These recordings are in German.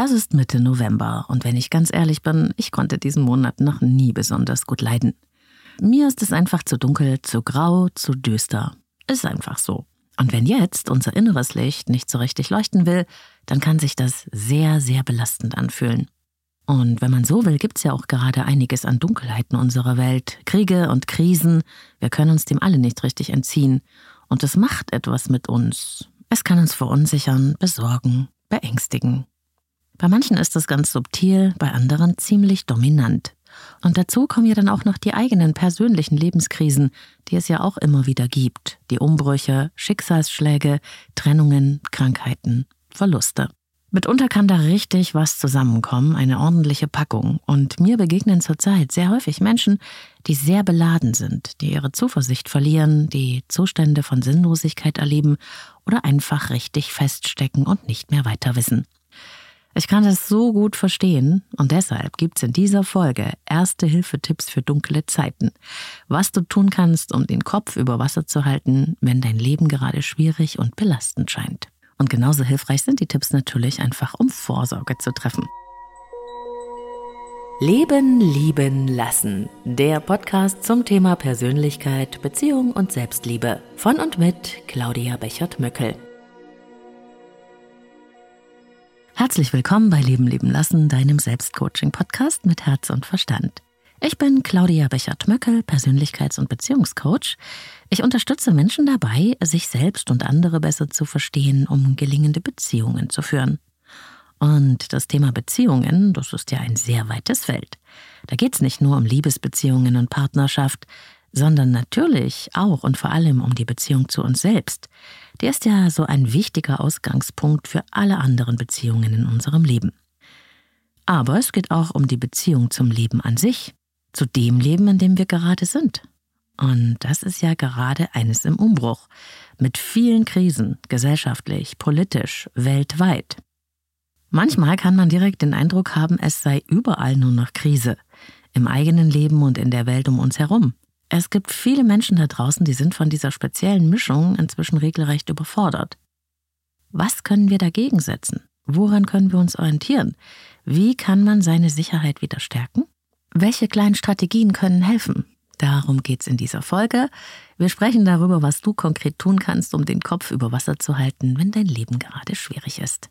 Es ist Mitte November und wenn ich ganz ehrlich bin, ich konnte diesen Monat noch nie besonders gut leiden. Mir ist es einfach zu dunkel, zu grau, zu düster. Ist einfach so. Und wenn jetzt unser inneres Licht nicht so richtig leuchten will, dann kann sich das sehr, sehr belastend anfühlen. Und wenn man so will, gibt's ja auch gerade einiges an Dunkelheiten unserer Welt, Kriege und Krisen. Wir können uns dem alle nicht richtig entziehen. Und es macht etwas mit uns. Es kann uns verunsichern, besorgen, beängstigen. Bei manchen ist es ganz subtil, bei anderen ziemlich dominant. Und dazu kommen ja dann auch noch die eigenen persönlichen Lebenskrisen, die es ja auch immer wieder gibt. Die Umbrüche, Schicksalsschläge, Trennungen, Krankheiten, Verluste. Mitunter kann da richtig was zusammenkommen, eine ordentliche Packung. Und mir begegnen zurzeit sehr häufig Menschen, die sehr beladen sind, die ihre Zuversicht verlieren, die Zustände von Sinnlosigkeit erleben oder einfach richtig feststecken und nicht mehr weiter wissen. Ich kann das so gut verstehen und deshalb gibt's in dieser Folge erste Hilfetipps für dunkle Zeiten. Was du tun kannst, um den Kopf über Wasser zu halten, wenn dein Leben gerade schwierig und belastend scheint. Und genauso hilfreich sind die Tipps natürlich einfach, um Vorsorge zu treffen. Leben, lieben, lassen. Der Podcast zum Thema Persönlichkeit, Beziehung und Selbstliebe. Von und mit Claudia Bechert-Möckel. Herzlich willkommen bei Leben leben lassen, deinem Selbstcoaching-Podcast mit Herz und Verstand. Ich bin Claudia Bechert-Möckel, Persönlichkeits- und Beziehungscoach. Ich unterstütze Menschen dabei, sich selbst und andere besser zu verstehen, um gelingende Beziehungen zu führen. Und das Thema Beziehungen, das ist ja ein sehr weites Feld. Da geht es nicht nur um Liebesbeziehungen und Partnerschaft, sondern natürlich auch und vor allem um die Beziehung zu uns selbst. Der ist ja so ein wichtiger Ausgangspunkt für alle anderen Beziehungen in unserem Leben. Aber es geht auch um die Beziehung zum Leben an sich, zu dem Leben, in dem wir gerade sind. Und das ist ja gerade eines im Umbruch, mit vielen Krisen, gesellschaftlich, politisch, weltweit. Manchmal kann man direkt den Eindruck haben, es sei überall nur noch Krise, im eigenen Leben und in der Welt um uns herum. Es gibt viele Menschen da draußen, die sind von dieser speziellen Mischung inzwischen regelrecht überfordert. Was können wir dagegen setzen? Woran können wir uns orientieren? Wie kann man seine Sicherheit wieder stärken? Welche kleinen Strategien können helfen? Darum geht's in dieser Folge. Wir sprechen darüber, was du konkret tun kannst, um den Kopf über Wasser zu halten, wenn dein Leben gerade schwierig ist.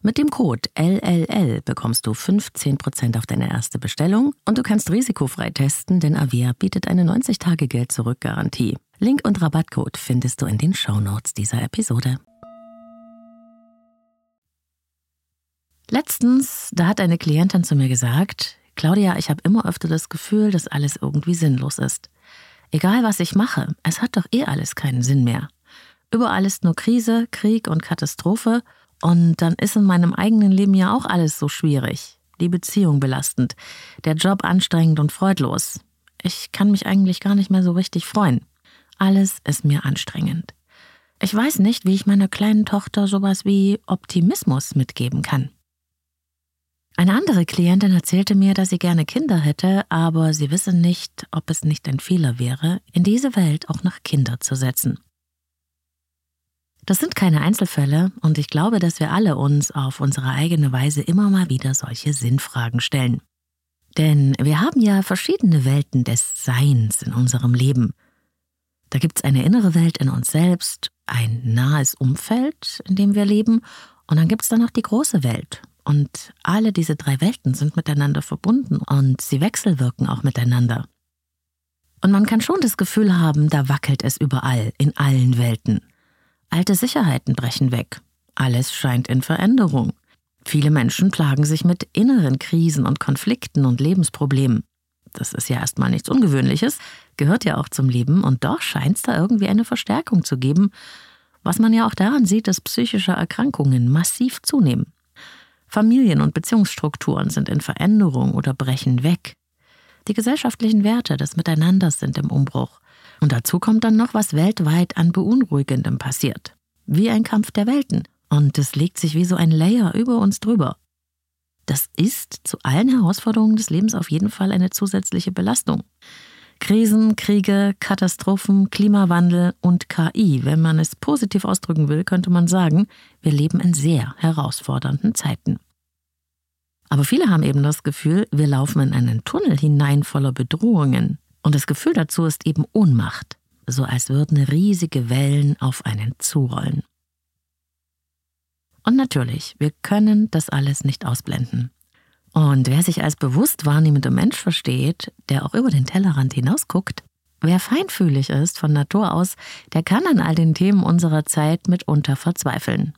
Mit dem Code LLL bekommst du 15% auf deine erste Bestellung und du kannst risikofrei testen, denn Avia bietet eine 90-Tage-Geld-Zurück-Garantie. Link und Rabattcode findest du in den Shownotes dieser Episode. Letztens, da hat eine Klientin zu mir gesagt, Claudia, ich habe immer öfter das Gefühl, dass alles irgendwie sinnlos ist. Egal was ich mache, es hat doch eh alles keinen Sinn mehr. Überall ist nur Krise, Krieg und Katastrophe und dann ist in meinem eigenen Leben ja auch alles so schwierig. Die Beziehung belastend, der Job anstrengend und freudlos. Ich kann mich eigentlich gar nicht mehr so richtig freuen. Alles ist mir anstrengend. Ich weiß nicht, wie ich meiner kleinen Tochter sowas wie Optimismus mitgeben kann. Eine andere Klientin erzählte mir, dass sie gerne Kinder hätte, aber sie wisse nicht, ob es nicht ein Fehler wäre, in diese Welt auch noch Kinder zu setzen. Das sind keine Einzelfälle und ich glaube, dass wir alle uns auf unsere eigene Weise immer mal wieder solche Sinnfragen stellen. Denn wir haben ja verschiedene Welten des Seins in unserem Leben. Da gibt es eine innere Welt in uns selbst, ein nahes Umfeld, in dem wir leben, und dann gibt es da noch die große Welt. Und alle diese drei Welten sind miteinander verbunden und sie wechselwirken auch miteinander. Und man kann schon das Gefühl haben, da wackelt es überall, in allen Welten. Alte Sicherheiten brechen weg. Alles scheint in Veränderung. Viele Menschen plagen sich mit inneren Krisen und Konflikten und Lebensproblemen. Das ist ja erstmal nichts Ungewöhnliches, gehört ja auch zum Leben, und doch scheint es da irgendwie eine Verstärkung zu geben, was man ja auch daran sieht, dass psychische Erkrankungen massiv zunehmen. Familien- und Beziehungsstrukturen sind in Veränderung oder brechen weg. Die gesellschaftlichen Werte des Miteinanders sind im Umbruch. Und dazu kommt dann noch, was weltweit an Beunruhigendem passiert. Wie ein Kampf der Welten. Und es legt sich wie so ein Layer über uns drüber. Das ist zu allen Herausforderungen des Lebens auf jeden Fall eine zusätzliche Belastung. Krisen, Kriege, Katastrophen, Klimawandel und KI. Wenn man es positiv ausdrücken will, könnte man sagen, wir leben in sehr herausfordernden Zeiten. Aber viele haben eben das Gefühl, wir laufen in einen Tunnel hinein voller Bedrohungen. Und das Gefühl dazu ist eben Ohnmacht, so als würden riesige Wellen auf einen zurollen. Und natürlich, wir können das alles nicht ausblenden. Und wer sich als bewusst wahrnehmender Mensch versteht, der auch über den Tellerrand hinausguckt, wer feinfühlig ist von Natur aus, der kann an all den Themen unserer Zeit mitunter verzweifeln.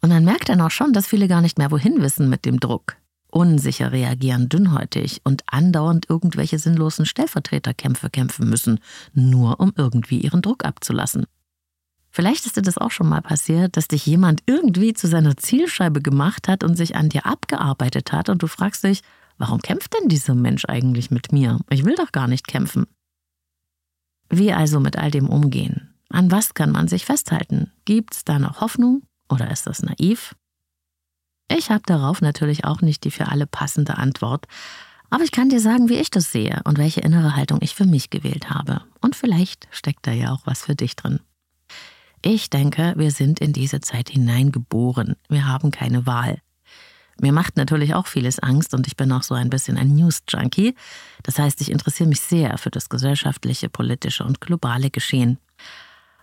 Und dann merkt er auch schon, dass viele gar nicht mehr wohin wissen mit dem Druck. Unsicher reagieren, dünnhäutig und andauernd irgendwelche sinnlosen Stellvertreterkämpfe kämpfen müssen, nur um irgendwie ihren Druck abzulassen. Vielleicht ist dir das auch schon mal passiert, dass dich jemand irgendwie zu seiner Zielscheibe gemacht hat und sich an dir abgearbeitet hat und du fragst dich, warum kämpft denn dieser Mensch eigentlich mit mir? Ich will doch gar nicht kämpfen. Wie also mit all dem umgehen? An was kann man sich festhalten? Gibt's da noch Hoffnung oder ist das naiv? Ich habe darauf natürlich auch nicht die für alle passende Antwort, aber ich kann dir sagen, wie ich das sehe und welche innere Haltung ich für mich gewählt habe. Und vielleicht steckt da ja auch was für dich drin. Ich denke, wir sind in diese Zeit hineingeboren. Wir haben keine Wahl. Mir macht natürlich auch vieles Angst und ich bin auch so ein bisschen ein News-Junkie. Das heißt, ich interessiere mich sehr für das gesellschaftliche, politische und globale Geschehen.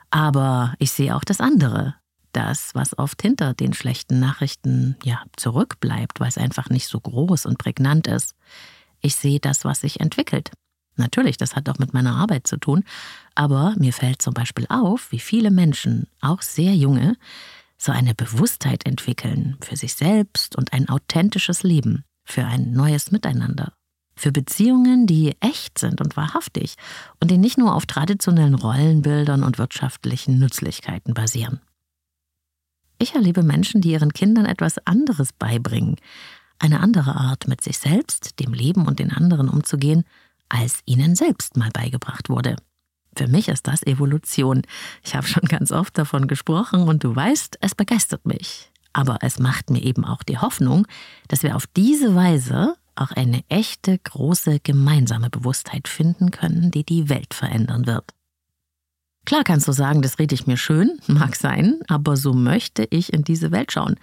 Aber ich sehe auch das andere. Das, was oft hinter den schlechten Nachrichten ja zurückbleibt, weil es einfach nicht so groß und prägnant ist. Ich sehe das, was sich entwickelt. Natürlich, das hat auch mit meiner Arbeit zu tun, aber mir fällt zum Beispiel auf, wie viele Menschen, auch sehr junge, so eine Bewusstheit entwickeln für sich selbst und ein authentisches Leben, für ein neues Miteinander, für Beziehungen, die echt sind und wahrhaftig und die nicht nur auf traditionellen Rollenbildern und wirtschaftlichen Nützlichkeiten basieren. Ich erlebe Menschen, die ihren Kindern etwas anderes beibringen, eine andere Art, mit sich selbst, dem Leben und den anderen umzugehen, als ihnen selbst mal beigebracht wurde. Für mich ist das Evolution. Ich habe schon ganz oft davon gesprochen und du weißt, es begeistert mich. Aber es macht mir eben auch die Hoffnung, dass wir auf diese Weise auch eine echte, große gemeinsame Bewusstheit finden können, die die Welt verändern wird. Klar kannst du sagen, das rede ich mir schön, mag sein, aber so möchte ich in diese Welt schauen,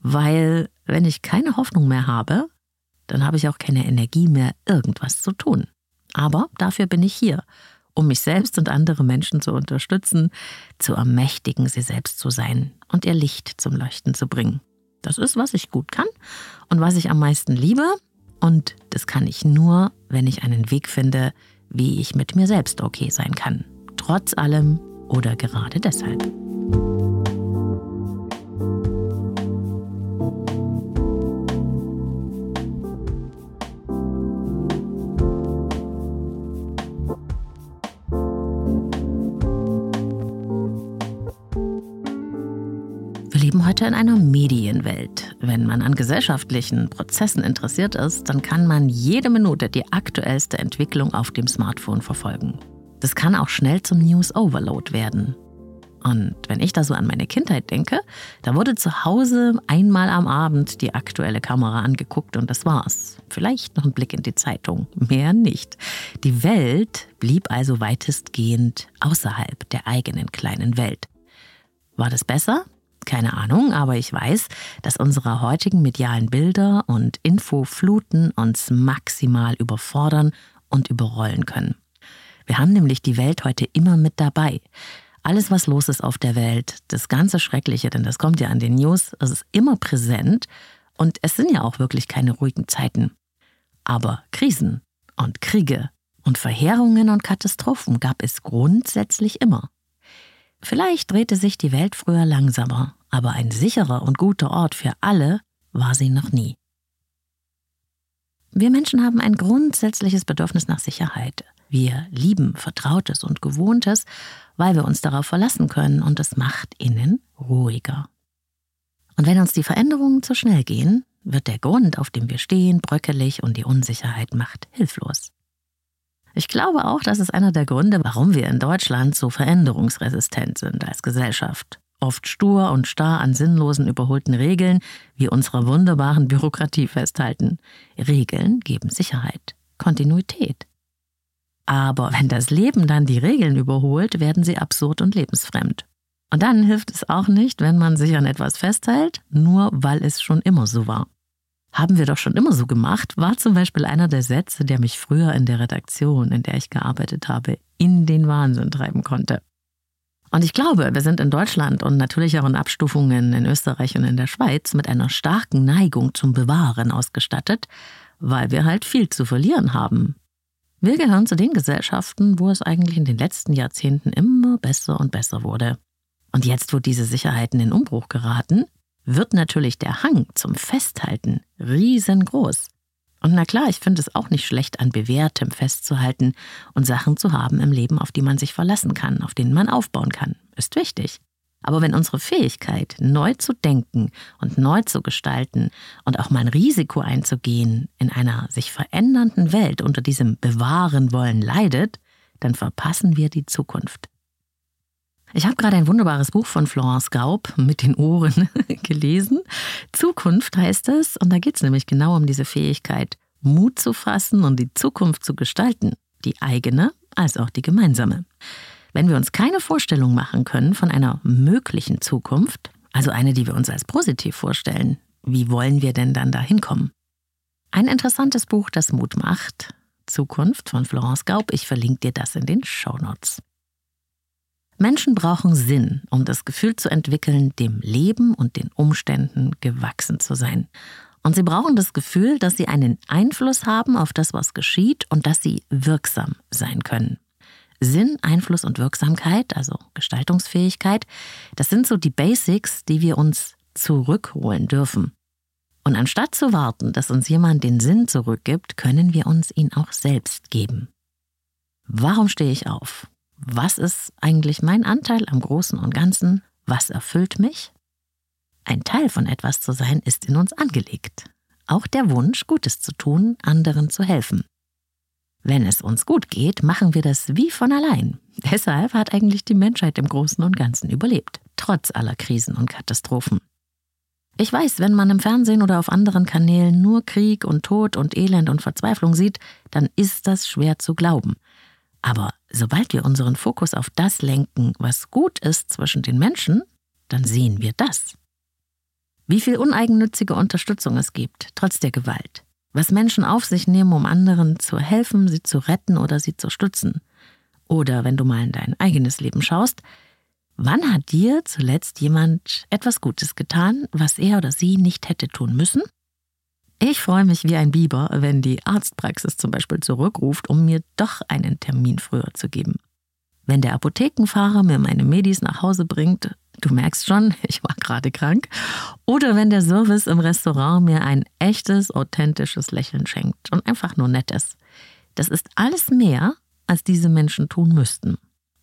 weil wenn ich keine Hoffnung mehr habe, dann habe ich auch keine Energie mehr, irgendwas zu tun. Aber dafür bin ich hier, um mich selbst und andere Menschen zu unterstützen, zu ermächtigen, sie selbst zu sein und ihr Licht zum Leuchten zu bringen. Das ist, was ich gut kann und was ich am meisten liebe. Und das kann ich nur, wenn ich einen Weg finde, wie ich mit mir selbst okay sein kann. Trotz allem oder gerade deshalb. leben heute in einer Medienwelt. Wenn man an gesellschaftlichen Prozessen interessiert ist, dann kann man jede Minute die aktuellste Entwicklung auf dem Smartphone verfolgen. Das kann auch schnell zum News Overload werden. Und wenn ich da so an meine Kindheit denke, da wurde zu Hause einmal am Abend die aktuelle Kamera angeguckt und das war's. Vielleicht noch ein Blick in die Zeitung, mehr nicht. Die Welt blieb also weitestgehend außerhalb der eigenen kleinen Welt. War das besser? Keine Ahnung, aber ich weiß, dass unsere heutigen medialen Bilder und Infofluten uns maximal überfordern und überrollen können. Wir haben nämlich die Welt heute immer mit dabei. Alles, was los ist auf der Welt, das ganze Schreckliche, denn das kommt ja an den News, es ist immer präsent und es sind ja auch wirklich keine ruhigen Zeiten. Aber Krisen und Kriege und Verheerungen und Katastrophen gab es grundsätzlich immer. Vielleicht drehte sich die Welt früher langsamer, aber ein sicherer und guter Ort für alle war sie noch nie. Wir Menschen haben ein grundsätzliches Bedürfnis nach Sicherheit. Wir lieben Vertrautes und Gewohntes, weil wir uns darauf verlassen können und es macht innen ruhiger. Und wenn uns die Veränderungen zu schnell gehen, wird der Grund, auf dem wir stehen, bröckelig und die Unsicherheit macht hilflos. Ich glaube auch, das ist einer der Gründe, warum wir in Deutschland so veränderungsresistent sind als Gesellschaft. Oft stur und starr an sinnlosen, überholten Regeln wie unserer wunderbaren Bürokratie festhalten. Regeln geben Sicherheit, Kontinuität. Aber wenn das Leben dann die Regeln überholt, werden sie absurd und lebensfremd. Und dann hilft es auch nicht, wenn man sich an etwas festhält, nur weil es schon immer so war haben wir doch schon immer so gemacht, war zum Beispiel einer der Sätze, der mich früher in der Redaktion, in der ich gearbeitet habe, in den Wahnsinn treiben konnte. Und ich glaube, wir sind in Deutschland und natürlich auch in Abstufungen in Österreich und in der Schweiz mit einer starken Neigung zum Bewahren ausgestattet, weil wir halt viel zu verlieren haben. Wir gehören zu den Gesellschaften, wo es eigentlich in den letzten Jahrzehnten immer besser und besser wurde. Und jetzt, wo diese Sicherheiten in Umbruch geraten, wird natürlich der Hang zum Festhalten riesengroß. Und na klar, ich finde es auch nicht schlecht, an Bewährtem festzuhalten und Sachen zu haben im Leben, auf die man sich verlassen kann, auf denen man aufbauen kann. Ist wichtig. Aber wenn unsere Fähigkeit, neu zu denken und neu zu gestalten und auch mal ein Risiko einzugehen in einer sich verändernden Welt unter diesem Bewahren wollen leidet, dann verpassen wir die Zukunft. Ich habe gerade ein wunderbares Buch von Florence Gaub mit den Ohren gelesen. Zukunft heißt es, und da geht es nämlich genau um diese Fähigkeit, Mut zu fassen und die Zukunft zu gestalten, die eigene als auch die gemeinsame. Wenn wir uns keine Vorstellung machen können von einer möglichen Zukunft, also eine, die wir uns als positiv vorstellen, wie wollen wir denn dann dahin kommen? Ein interessantes Buch, das Mut macht. Zukunft von Florence Gaub. Ich verlinke dir das in den Show Notes. Menschen brauchen Sinn, um das Gefühl zu entwickeln, dem Leben und den Umständen gewachsen zu sein. Und sie brauchen das Gefühl, dass sie einen Einfluss haben auf das, was geschieht und dass sie wirksam sein können. Sinn, Einfluss und Wirksamkeit, also Gestaltungsfähigkeit, das sind so die Basics, die wir uns zurückholen dürfen. Und anstatt zu warten, dass uns jemand den Sinn zurückgibt, können wir uns ihn auch selbst geben. Warum stehe ich auf? Was ist eigentlich mein Anteil am Großen und Ganzen? Was erfüllt mich? Ein Teil von etwas zu sein ist in uns angelegt. Auch der Wunsch, Gutes zu tun, anderen zu helfen. Wenn es uns gut geht, machen wir das wie von allein. Deshalb hat eigentlich die Menschheit im Großen und Ganzen überlebt, trotz aller Krisen und Katastrophen. Ich weiß, wenn man im Fernsehen oder auf anderen Kanälen nur Krieg und Tod und Elend und Verzweiflung sieht, dann ist das schwer zu glauben. Aber sobald wir unseren Fokus auf das lenken, was gut ist zwischen den Menschen, dann sehen wir das. Wie viel uneigennützige Unterstützung es gibt, trotz der Gewalt. Was Menschen auf sich nehmen, um anderen zu helfen, sie zu retten oder sie zu stützen. Oder wenn du mal in dein eigenes Leben schaust, wann hat dir zuletzt jemand etwas Gutes getan, was er oder sie nicht hätte tun müssen ich freue mich wie ein Biber, wenn die Arztpraxis zum Beispiel zurückruft, um mir doch einen Termin früher zu geben. Wenn der Apothekenfahrer mir meine Medis nach Hause bringt, du merkst schon, ich war gerade krank, oder wenn der Service im Restaurant mir ein echtes, authentisches Lächeln schenkt und einfach nur nett ist. Das ist alles mehr, als diese Menschen tun müssten.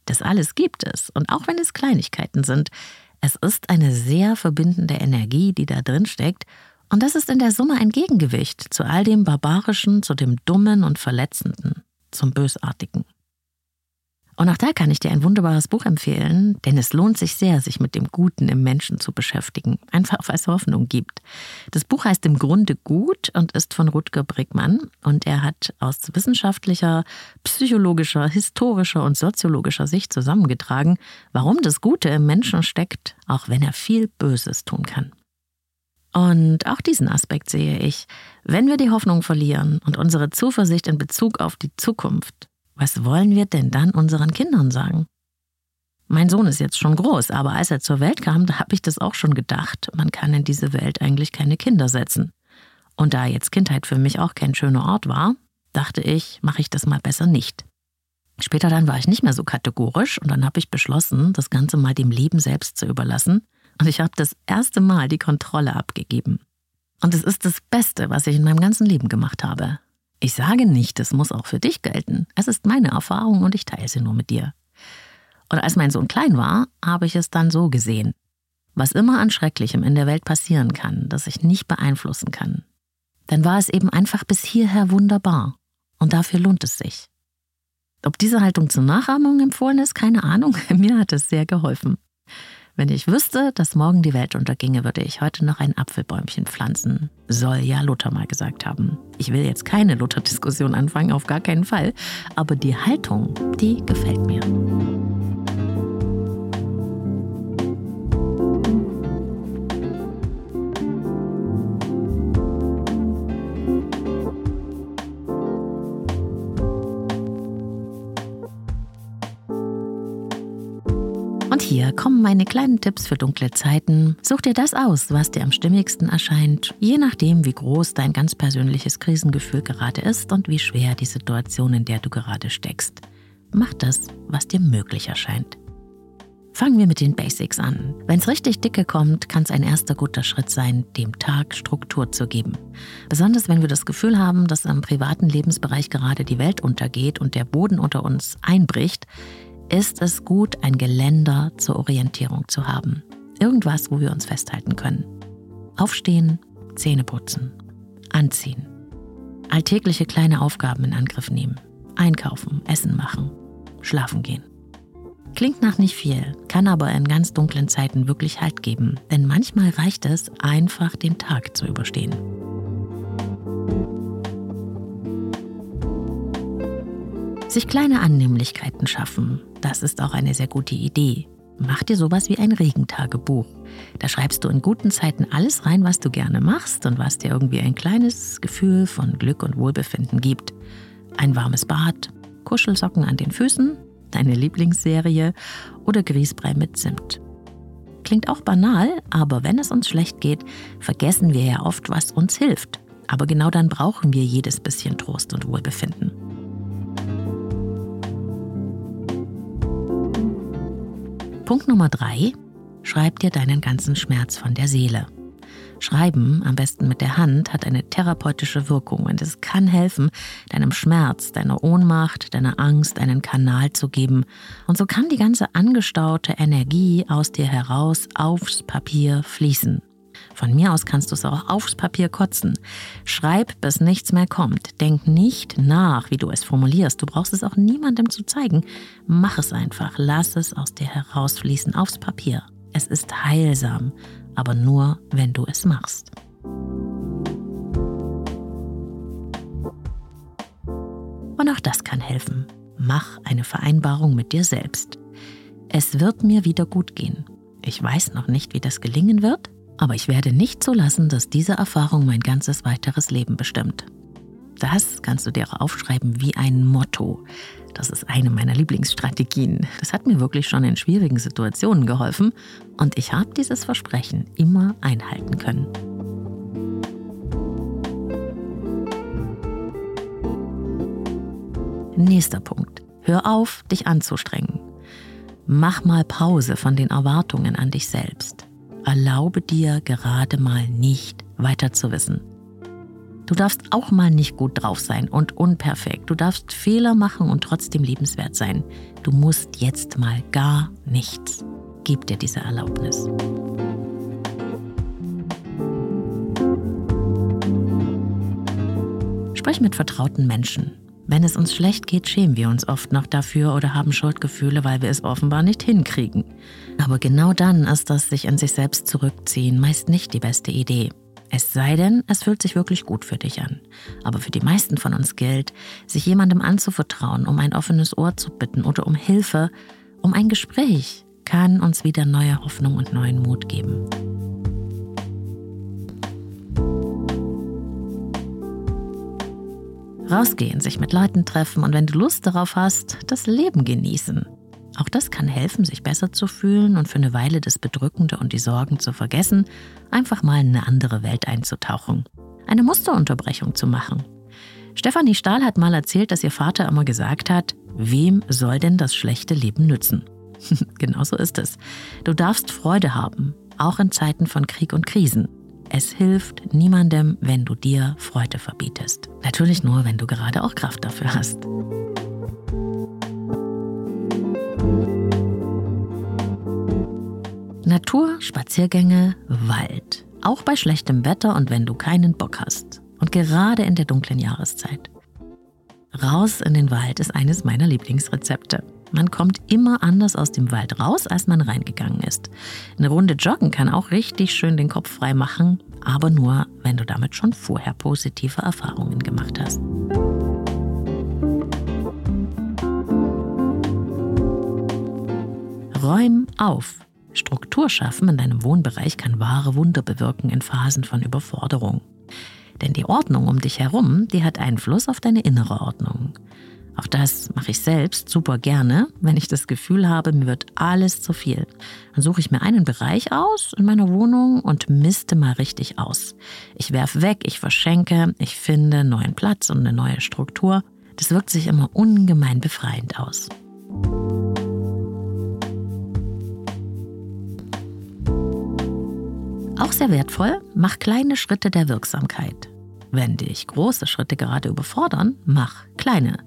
Das alles gibt es, und auch wenn es Kleinigkeiten sind, es ist eine sehr verbindende Energie, die da drin steckt und das ist in der Summe ein Gegengewicht zu all dem Barbarischen, zu dem Dummen und Verletzenden, zum Bösartigen. Und auch da kann ich dir ein wunderbares Buch empfehlen, denn es lohnt sich sehr, sich mit dem Guten im Menschen zu beschäftigen, einfach weil es Hoffnung gibt. Das Buch heißt im Grunde gut und ist von Rutger Brickmann und er hat aus wissenschaftlicher, psychologischer, historischer und soziologischer Sicht zusammengetragen, warum das Gute im Menschen steckt, auch wenn er viel Böses tun kann. Und auch diesen Aspekt sehe ich. Wenn wir die Hoffnung verlieren und unsere Zuversicht in Bezug auf die Zukunft, was wollen wir denn dann unseren Kindern sagen? Mein Sohn ist jetzt schon groß, aber als er zur Welt kam, da habe ich das auch schon gedacht. Man kann in diese Welt eigentlich keine Kinder setzen. Und da jetzt Kindheit für mich auch kein schöner Ort war, dachte ich, mache ich das mal besser nicht. Später dann war ich nicht mehr so kategorisch und dann habe ich beschlossen, das Ganze mal dem Leben selbst zu überlassen. Und ich habe das erste Mal die Kontrolle abgegeben. Und es ist das Beste, was ich in meinem ganzen Leben gemacht habe. Ich sage nicht, es muss auch für dich gelten. Es ist meine Erfahrung und ich teile sie nur mit dir. Und als mein Sohn klein war, habe ich es dann so gesehen. Was immer an Schrecklichem in der Welt passieren kann, das ich nicht beeinflussen kann, dann war es eben einfach bis hierher wunderbar. Und dafür lohnt es sich. Ob diese Haltung zur Nachahmung empfohlen ist, keine Ahnung. Mir hat es sehr geholfen. Wenn ich wüsste, dass morgen die Welt unterginge, würde ich heute noch ein Apfelbäumchen pflanzen. Soll ja Luther mal gesagt haben. Ich will jetzt keine Luther-Diskussion anfangen, auf gar keinen Fall. Aber die Haltung, die gefällt mir. Hier kommen meine kleinen Tipps für dunkle Zeiten. Such dir das aus, was dir am stimmigsten erscheint, je nachdem, wie groß dein ganz persönliches Krisengefühl gerade ist und wie schwer die Situation, in der du gerade steckst. Mach das, was dir möglich erscheint. Fangen wir mit den Basics an. Wenn es richtig dicke kommt, kann es ein erster guter Schritt sein, dem Tag Struktur zu geben. Besonders wenn wir das Gefühl haben, dass im privaten Lebensbereich gerade die Welt untergeht und der Boden unter uns einbricht, ist es gut, ein Geländer zur Orientierung zu haben. Irgendwas, wo wir uns festhalten können. Aufstehen, Zähne putzen, anziehen. Alltägliche kleine Aufgaben in Angriff nehmen. Einkaufen, Essen machen, schlafen gehen. Klingt nach nicht viel, kann aber in ganz dunklen Zeiten wirklich Halt geben, denn manchmal reicht es, einfach den Tag zu überstehen. Sich kleine Annehmlichkeiten schaffen, das ist auch eine sehr gute Idee. Mach dir sowas wie ein Regentagebuch. Da schreibst du in guten Zeiten alles rein, was du gerne machst und was dir irgendwie ein kleines Gefühl von Glück und Wohlbefinden gibt. Ein warmes Bad, Kuschelsocken an den Füßen, deine Lieblingsserie oder Grießbrei mit Zimt. Klingt auch banal, aber wenn es uns schlecht geht, vergessen wir ja oft, was uns hilft. Aber genau dann brauchen wir jedes bisschen Trost und Wohlbefinden. Punkt Nummer drei, schreib dir deinen ganzen Schmerz von der Seele. Schreiben, am besten mit der Hand, hat eine therapeutische Wirkung und es kann helfen, deinem Schmerz, deiner Ohnmacht, deiner Angst einen Kanal zu geben. Und so kann die ganze angestaute Energie aus dir heraus aufs Papier fließen. Von mir aus kannst du es auch aufs Papier kotzen. Schreib, bis nichts mehr kommt. Denk nicht nach, wie du es formulierst. Du brauchst es auch niemandem zu zeigen. Mach es einfach. Lass es aus dir herausfließen aufs Papier. Es ist heilsam, aber nur, wenn du es machst. Und auch das kann helfen. Mach eine Vereinbarung mit dir selbst. Es wird mir wieder gut gehen. Ich weiß noch nicht, wie das gelingen wird, aber ich werde nicht zulassen, dass diese Erfahrung mein ganzes weiteres Leben bestimmt. Das kannst du dir aufschreiben wie ein Motto. Das ist eine meiner Lieblingsstrategien. Das hat mir wirklich schon in schwierigen Situationen geholfen und ich habe dieses Versprechen immer einhalten können. Nächster Punkt. Hör auf, dich anzustrengen. Mach mal Pause von den Erwartungen an dich selbst. Erlaube dir gerade mal nicht weiter zu wissen. Du darfst auch mal nicht gut drauf sein und unperfekt. Du darfst Fehler machen und trotzdem liebenswert sein. Du musst jetzt mal gar nichts. Gib dir diese Erlaubnis. Sprich mit vertrauten Menschen. Wenn es uns schlecht geht, schämen wir uns oft noch dafür oder haben Schuldgefühle, weil wir es offenbar nicht hinkriegen. Aber genau dann ist das sich in sich selbst zurückziehen meist nicht die beste Idee. Es sei denn, es fühlt sich wirklich gut für dich an. Aber für die meisten von uns gilt, sich jemandem anzuvertrauen, um ein offenes Ohr zu bitten oder um Hilfe, um ein Gespräch, kann uns wieder neue Hoffnung und neuen Mut geben. Rausgehen, sich mit Leuten treffen und wenn du Lust darauf hast, das Leben genießen. Auch das kann helfen, sich besser zu fühlen und für eine Weile das Bedrückende und die Sorgen zu vergessen, einfach mal in eine andere Welt einzutauchen. Eine Musterunterbrechung zu machen. Stefanie Stahl hat mal erzählt, dass ihr Vater immer gesagt hat, wem soll denn das schlechte Leben nützen? Genauso ist es. Du darfst Freude haben, auch in Zeiten von Krieg und Krisen. Es hilft niemandem, wenn du dir Freude verbietest. Natürlich nur, wenn du gerade auch Kraft dafür hast. Natur, Spaziergänge, Wald. Auch bei schlechtem Wetter und wenn du keinen Bock hast. Und gerade in der dunklen Jahreszeit. Raus in den Wald ist eines meiner Lieblingsrezepte. Man kommt immer anders aus dem Wald raus, als man reingegangen ist. Eine Runde Joggen kann auch richtig schön den Kopf frei machen, aber nur, wenn du damit schon vorher positive Erfahrungen gemacht hast. Räum auf. Struktur schaffen in deinem Wohnbereich kann wahre Wunder bewirken in Phasen von Überforderung. Denn die Ordnung um dich herum, die hat Einfluss auf deine innere Ordnung. Auch das mache ich selbst super gerne, wenn ich das Gefühl habe, mir wird alles zu viel. Dann suche ich mir einen Bereich aus in meiner Wohnung und misste mal richtig aus. Ich werfe weg, ich verschenke, ich finde neuen Platz und eine neue Struktur. Das wirkt sich immer ungemein befreiend aus. Auch sehr wertvoll, mach kleine Schritte der Wirksamkeit. Wenn dich große Schritte gerade überfordern, mach kleine.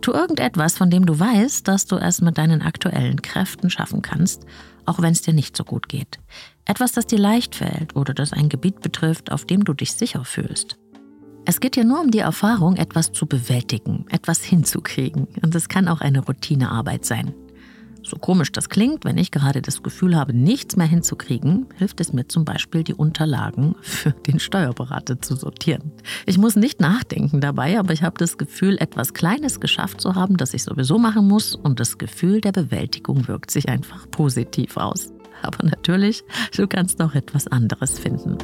Tu irgendetwas, von dem du weißt, dass du es mit deinen aktuellen Kräften schaffen kannst, auch wenn es dir nicht so gut geht. Etwas, das dir leicht fällt oder das ein Gebiet betrifft, auf dem du dich sicher fühlst. Es geht ja nur um die Erfahrung, etwas zu bewältigen, etwas hinzukriegen. Und es kann auch eine Routinearbeit sein. So komisch das klingt, wenn ich gerade das Gefühl habe, nichts mehr hinzukriegen, hilft es mir zum Beispiel, die Unterlagen für den Steuerberater zu sortieren. Ich muss nicht nachdenken dabei, aber ich habe das Gefühl, etwas Kleines geschafft zu haben, das ich sowieso machen muss und das Gefühl der Bewältigung wirkt sich einfach positiv aus. Aber natürlich, du kannst auch etwas anderes finden.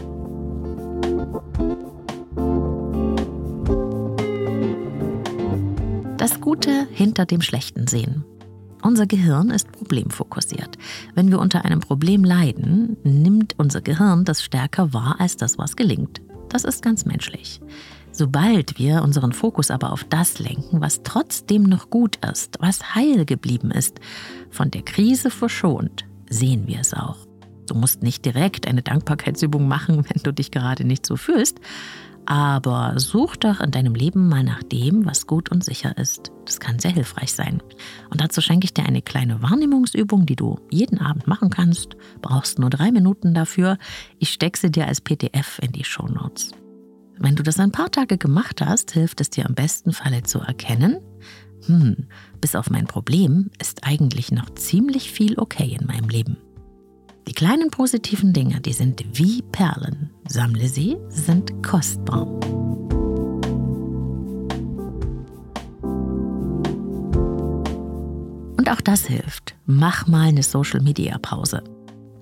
Das Gute hinter dem Schlechten sehen. Unser Gehirn ist problemfokussiert. Wenn wir unter einem Problem leiden, nimmt unser Gehirn das stärker wahr als das, was gelingt. Das ist ganz menschlich. Sobald wir unseren Fokus aber auf das lenken, was trotzdem noch gut ist, was heil geblieben ist, von der Krise verschont, sehen wir es auch. Du musst nicht direkt eine Dankbarkeitsübung machen, wenn du dich gerade nicht so fühlst, aber such doch in deinem Leben mal nach dem, was gut und sicher ist. Das kann sehr hilfreich sein. Und dazu schenke ich dir eine kleine Wahrnehmungsübung, die du jeden Abend machen kannst. Brauchst nur drei Minuten dafür. Ich stecke sie dir als PDF in die Show Notes. Wenn du das ein paar Tage gemacht hast, hilft es dir am besten Falle zu erkennen, hm, bis auf mein Problem ist eigentlich noch ziemlich viel okay in meinem Leben. Die kleinen positiven Dinge, die sind wie Perlen. Sammle sie, sind kostbar. Und auch das hilft. Mach mal eine Social-Media-Pause.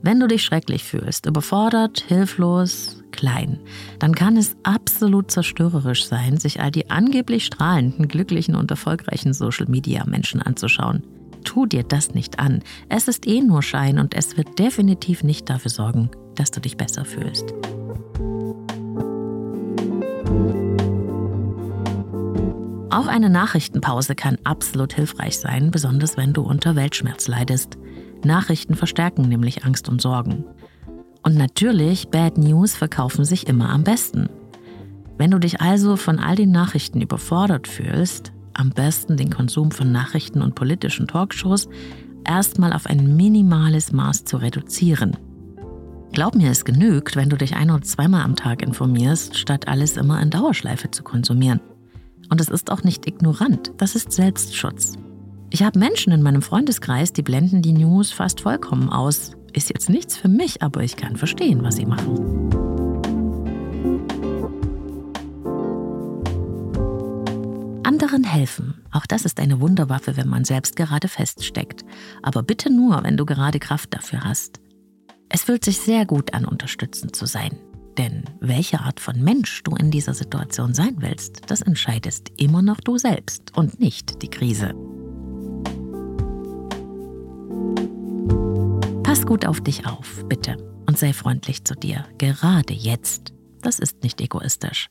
Wenn du dich schrecklich fühlst, überfordert, hilflos, klein, dann kann es absolut zerstörerisch sein, sich all die angeblich strahlenden, glücklichen und erfolgreichen Social-Media-Menschen anzuschauen. Tu dir das nicht an. Es ist eh nur Schein und es wird definitiv nicht dafür sorgen, dass du dich besser fühlst. Auch eine Nachrichtenpause kann absolut hilfreich sein, besonders wenn du unter Weltschmerz leidest. Nachrichten verstärken nämlich Angst und Sorgen. Und natürlich, Bad News verkaufen sich immer am besten. Wenn du dich also von all den Nachrichten überfordert fühlst, am besten den Konsum von Nachrichten und politischen Talkshows erstmal auf ein minimales Maß zu reduzieren. Glaub mir, es genügt, wenn du dich ein- oder zweimal am Tag informierst, statt alles immer in Dauerschleife zu konsumieren. Und es ist auch nicht ignorant, das ist Selbstschutz. Ich habe Menschen in meinem Freundeskreis, die blenden die News fast vollkommen aus. Ist jetzt nichts für mich, aber ich kann verstehen, was sie machen. Anderen helfen. Auch das ist eine Wunderwaffe, wenn man selbst gerade feststeckt. Aber bitte nur, wenn du gerade Kraft dafür hast. Es fühlt sich sehr gut an, unterstützend zu sein. Denn welche Art von Mensch du in dieser Situation sein willst, das entscheidest immer noch du selbst und nicht die Krise. Pass gut auf dich auf, bitte, und sei freundlich zu dir, gerade jetzt. Das ist nicht egoistisch.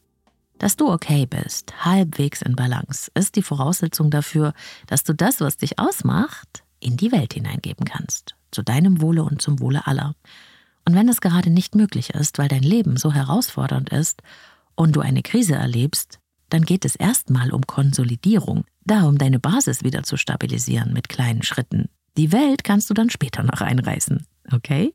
Dass du okay bist, halbwegs in Balance, ist die Voraussetzung dafür, dass du das, was dich ausmacht, in die Welt hineingeben kannst. Zu deinem Wohle und zum Wohle aller. Und wenn es gerade nicht möglich ist, weil dein Leben so herausfordernd ist und du eine Krise erlebst, dann geht es erstmal um Konsolidierung, darum deine Basis wieder zu stabilisieren mit kleinen Schritten. Die Welt kannst du dann später noch einreißen, okay?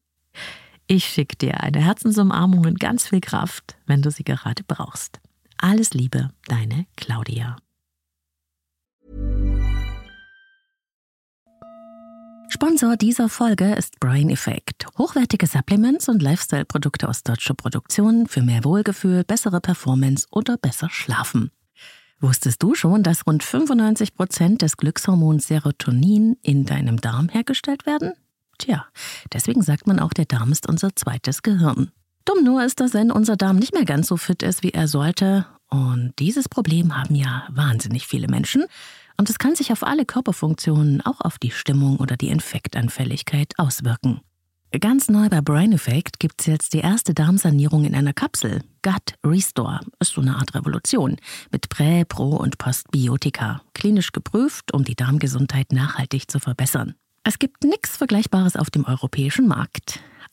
Ich schicke dir eine Herzensumarmung und ganz viel Kraft, wenn du sie gerade brauchst. Alles Liebe, deine Claudia. Sponsor dieser Folge ist Brain Effect. Hochwertige Supplements und Lifestyle-Produkte aus deutscher Produktion für mehr Wohlgefühl, bessere Performance oder besser Schlafen. Wusstest du schon, dass rund 95 Prozent des Glückshormons Serotonin in deinem Darm hergestellt werden? Tja, deswegen sagt man auch, der Darm ist unser zweites Gehirn. Dumm nur ist, dass wenn unser Darm nicht mehr ganz so fit ist, wie er sollte, und dieses Problem haben ja wahnsinnig viele Menschen, und es kann sich auf alle Körperfunktionen, auch auf die Stimmung oder die Infektanfälligkeit auswirken. Ganz neu bei Brain Effect gibt es jetzt die erste Darmsanierung in einer Kapsel. Gut Restore ist so eine Art Revolution mit Prä-, Pro- und Postbiotika. Klinisch geprüft, um die Darmgesundheit nachhaltig zu verbessern. Es gibt nichts Vergleichbares auf dem europäischen Markt.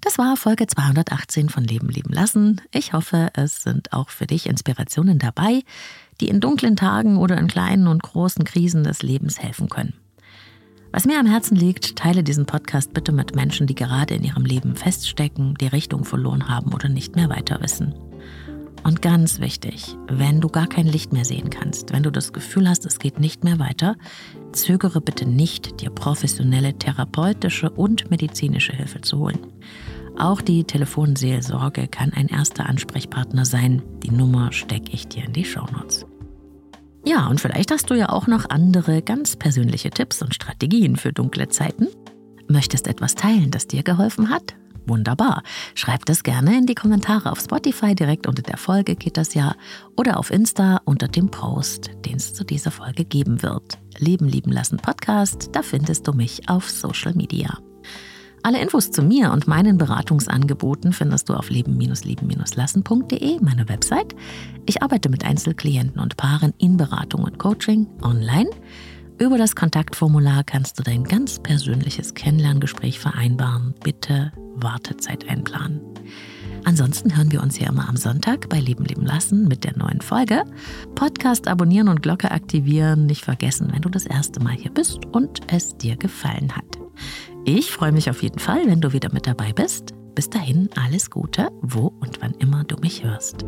Das war Folge 218 von Leben lieben lassen. Ich hoffe, es sind auch für dich Inspirationen dabei, die in dunklen Tagen oder in kleinen und großen Krisen des Lebens helfen können. Was mir am Herzen liegt, teile diesen Podcast bitte mit Menschen, die gerade in ihrem Leben feststecken, die Richtung verloren haben oder nicht mehr weiter wissen. Und ganz wichtig, wenn du gar kein Licht mehr sehen kannst, wenn du das Gefühl hast, es geht nicht mehr weiter, zögere bitte nicht, dir professionelle therapeutische und medizinische Hilfe zu holen. Auch die Telefonseelsorge kann ein erster Ansprechpartner sein. Die Nummer stecke ich dir in die Shownotes. Ja, und vielleicht hast du ja auch noch andere ganz persönliche Tipps und Strategien für dunkle Zeiten. Möchtest etwas teilen, das dir geholfen hat? Wunderbar. Schreib das gerne in die Kommentare auf Spotify, direkt unter der Folge geht das ja, oder auf Insta unter dem Post, den es zu dieser Folge geben wird. Leben lieben lassen Podcast, da findest du mich auf Social Media. Alle Infos zu mir und meinen Beratungsangeboten findest du auf leben-lieben-lassen.de, meiner Website. Ich arbeite mit Einzelklienten und Paaren in Beratung und Coaching online. Über das Kontaktformular kannst du dein ganz persönliches Kennenlerngespräch vereinbaren. Bitte Wartezeit einplanen. Ansonsten hören wir uns hier immer am Sonntag bei Leben leben lassen mit der neuen Folge. Podcast abonnieren und Glocke aktivieren nicht vergessen, wenn du das erste Mal hier bist und es dir gefallen hat. Ich freue mich auf jeden Fall, wenn du wieder mit dabei bist. Bis dahin alles Gute, wo und wann immer du mich hörst.